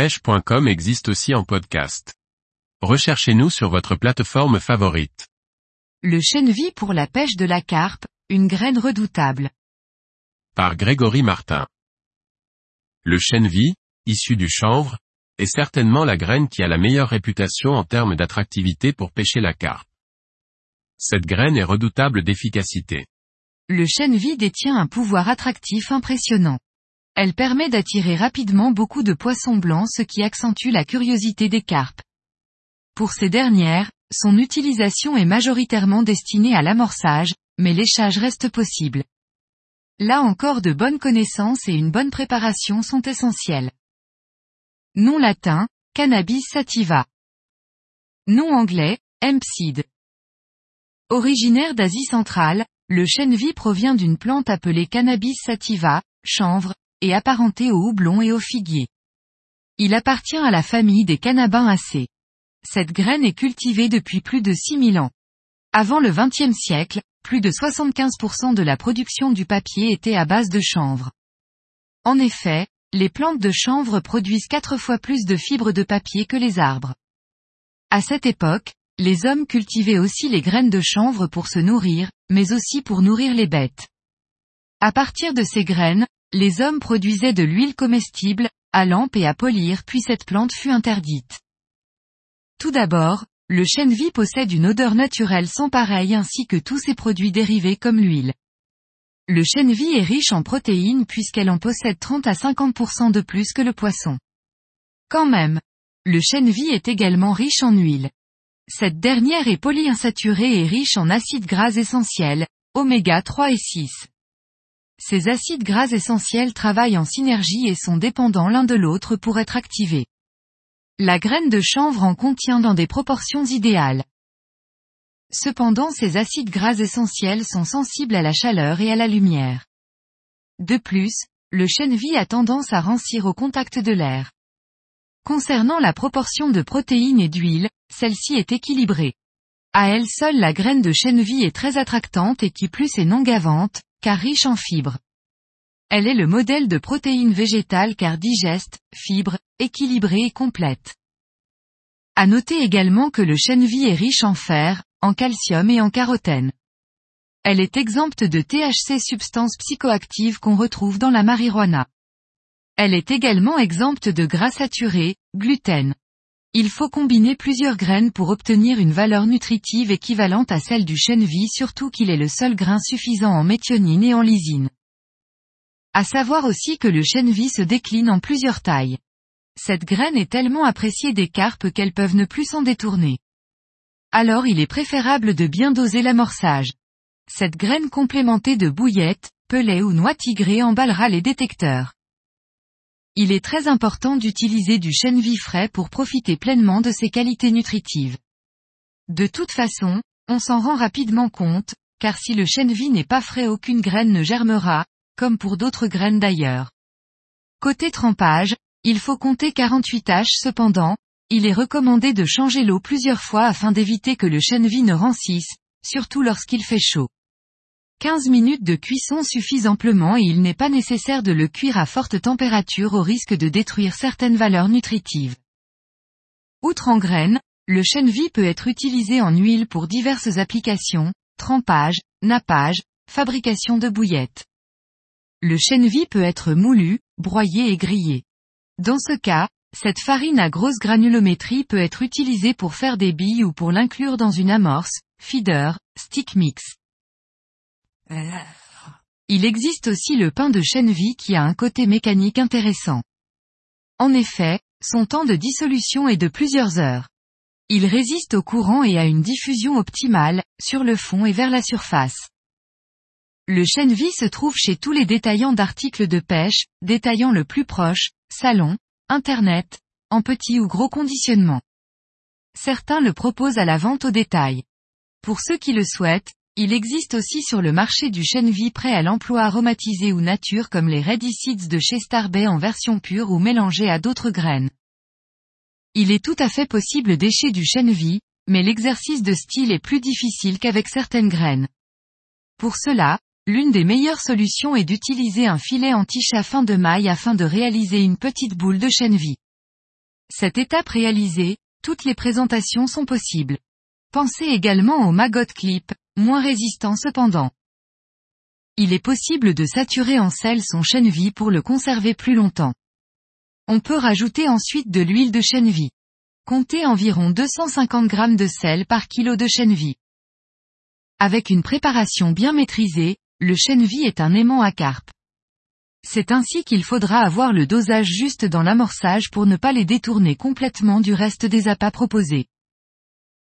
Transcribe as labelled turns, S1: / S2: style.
S1: pêche.com existe aussi en podcast. Recherchez-nous sur votre plateforme favorite.
S2: Le pour la pêche de la carpe, une graine redoutable.
S1: Par Grégory Martin. Le chènevis, issu du chanvre, est certainement la graine qui a la meilleure réputation en termes d'attractivité pour pêcher la carpe. Cette graine est redoutable d'efficacité.
S2: Le chènevis détient un pouvoir attractif impressionnant. Elle permet d'attirer rapidement beaucoup de poissons blancs ce qui accentue la curiosité des carpes. Pour ces dernières, son utilisation est majoritairement destinée à l'amorçage, mais l'échage reste possible. Là encore de bonnes connaissances et une bonne préparation sont essentielles. Nom latin, Cannabis sativa. Nom anglais, Hempseed. Originaire d'Asie centrale, le chènevis provient d'une plante appelée Cannabis sativa, chanvre, et apparenté au houblon et au figuier. Il appartient à la famille des cannabinacées. Cette graine est cultivée depuis plus de 6000 ans. Avant le XXe siècle, plus de 75% de la production du papier était à base de chanvre. En effet, les plantes de chanvre produisent quatre fois plus de fibres de papier que les arbres. À cette époque, les hommes cultivaient aussi les graines de chanvre pour se nourrir, mais aussi pour nourrir les bêtes. À partir de ces graines, les hommes produisaient de l'huile comestible, à lampe et à polir puis cette plante fut interdite. Tout d'abord, le chènevis possède une odeur naturelle sans pareil ainsi que tous ses produits dérivés comme l'huile. Le chènevis est riche en protéines puisqu'elle en possède 30 à 50% de plus que le poisson. Quand même, le chènevis est également riche en huile. Cette dernière est polyinsaturée et riche en acides gras essentiels, oméga 3 et 6. Ces acides gras essentiels travaillent en synergie et sont dépendants l'un de l'autre pour être activés. La graine de chanvre en contient dans des proportions idéales. Cependant ces acides gras essentiels sont sensibles à la chaleur et à la lumière. De plus, le chènevis a tendance à rancir au contact de l'air. Concernant la proportion de protéines et d'huile, celle-ci est équilibrée. À elle seule la graine de chènevis est très attractante et qui plus est non gavante, car riche en fibres. Elle est le modèle de protéines végétales car digeste, fibre, équilibrée et complète. À noter également que le chènevis est riche en fer, en calcium et en carotène. Elle est exempte de THC substance psychoactive qu'on retrouve dans la marijuana. Elle est également exempte de gras saturés, gluten. Il faut combiner plusieurs graines pour obtenir une valeur nutritive équivalente à celle du chènevis surtout qu'il est le seul grain suffisant en méthionine et en lysine. À savoir aussi que le chènevis se décline en plusieurs tailles. Cette graine est tellement appréciée des carpes qu'elles peuvent ne plus s'en détourner. Alors il est préférable de bien doser l'amorçage. Cette graine complémentée de bouillettes, pelets ou noix tigrées emballera les détecteurs. Il est très important d'utiliser du chènevis frais pour profiter pleinement de ses qualités nutritives. De toute façon, on s'en rend rapidement compte, car si le chènevis n'est pas frais aucune graine ne germera, comme pour d'autres graines d'ailleurs. Côté trempage, il faut compter 48 tâches cependant, il est recommandé de changer l'eau plusieurs fois afin d'éviter que le chènevis ne rancisse, surtout lorsqu'il fait chaud. 15 minutes de cuisson suffisent amplement et il n'est pas nécessaire de le cuire à forte température au risque de détruire certaines valeurs nutritives. Outre en graines, le chènevis peut être utilisé en huile pour diverses applications, trempage, nappage, fabrication de bouillettes. Le chènevis peut être moulu, broyé et grillé. Dans ce cas, cette farine à grosse granulométrie peut être utilisée pour faire des billes ou pour l'inclure dans une amorce, feeder, stick mix. Il existe aussi le pain de chènevis qui a un côté mécanique intéressant. En effet, son temps de dissolution est de plusieurs heures. Il résiste au courant et a une diffusion optimale, sur le fond et vers la surface. Le chènevis se trouve chez tous les détaillants d'articles de pêche, détaillants le plus proche, salon, internet, en petit ou gros conditionnement. Certains le proposent à la vente au détail. Pour ceux qui le souhaitent, il existe aussi sur le marché du chènevis prêt à l'emploi aromatisé ou nature comme les Ready Seeds de chez Starbay en version pure ou mélangée à d'autres graines. Il est tout à fait possible d'écher du chènevis, mais l'exercice de style est plus difficile qu'avec certaines graines. Pour cela, l'une des meilleures solutions est d'utiliser un filet anti-chat fin de maille afin de réaliser une petite boule de chènevis. Cette étape réalisée, toutes les présentations sont possibles. Pensez également au maggot clip, moins résistant cependant. Il est possible de saturer en sel son chène-vie pour le conserver plus longtemps. On peut rajouter ensuite de l'huile de chène-vie. Comptez environ 250 g de sel par kilo de chène-vie. Avec une préparation bien maîtrisée, le chène-vie est un aimant à carpe. C'est ainsi qu'il faudra avoir le dosage juste dans l'amorçage pour ne pas les détourner complètement du reste des appâts proposés.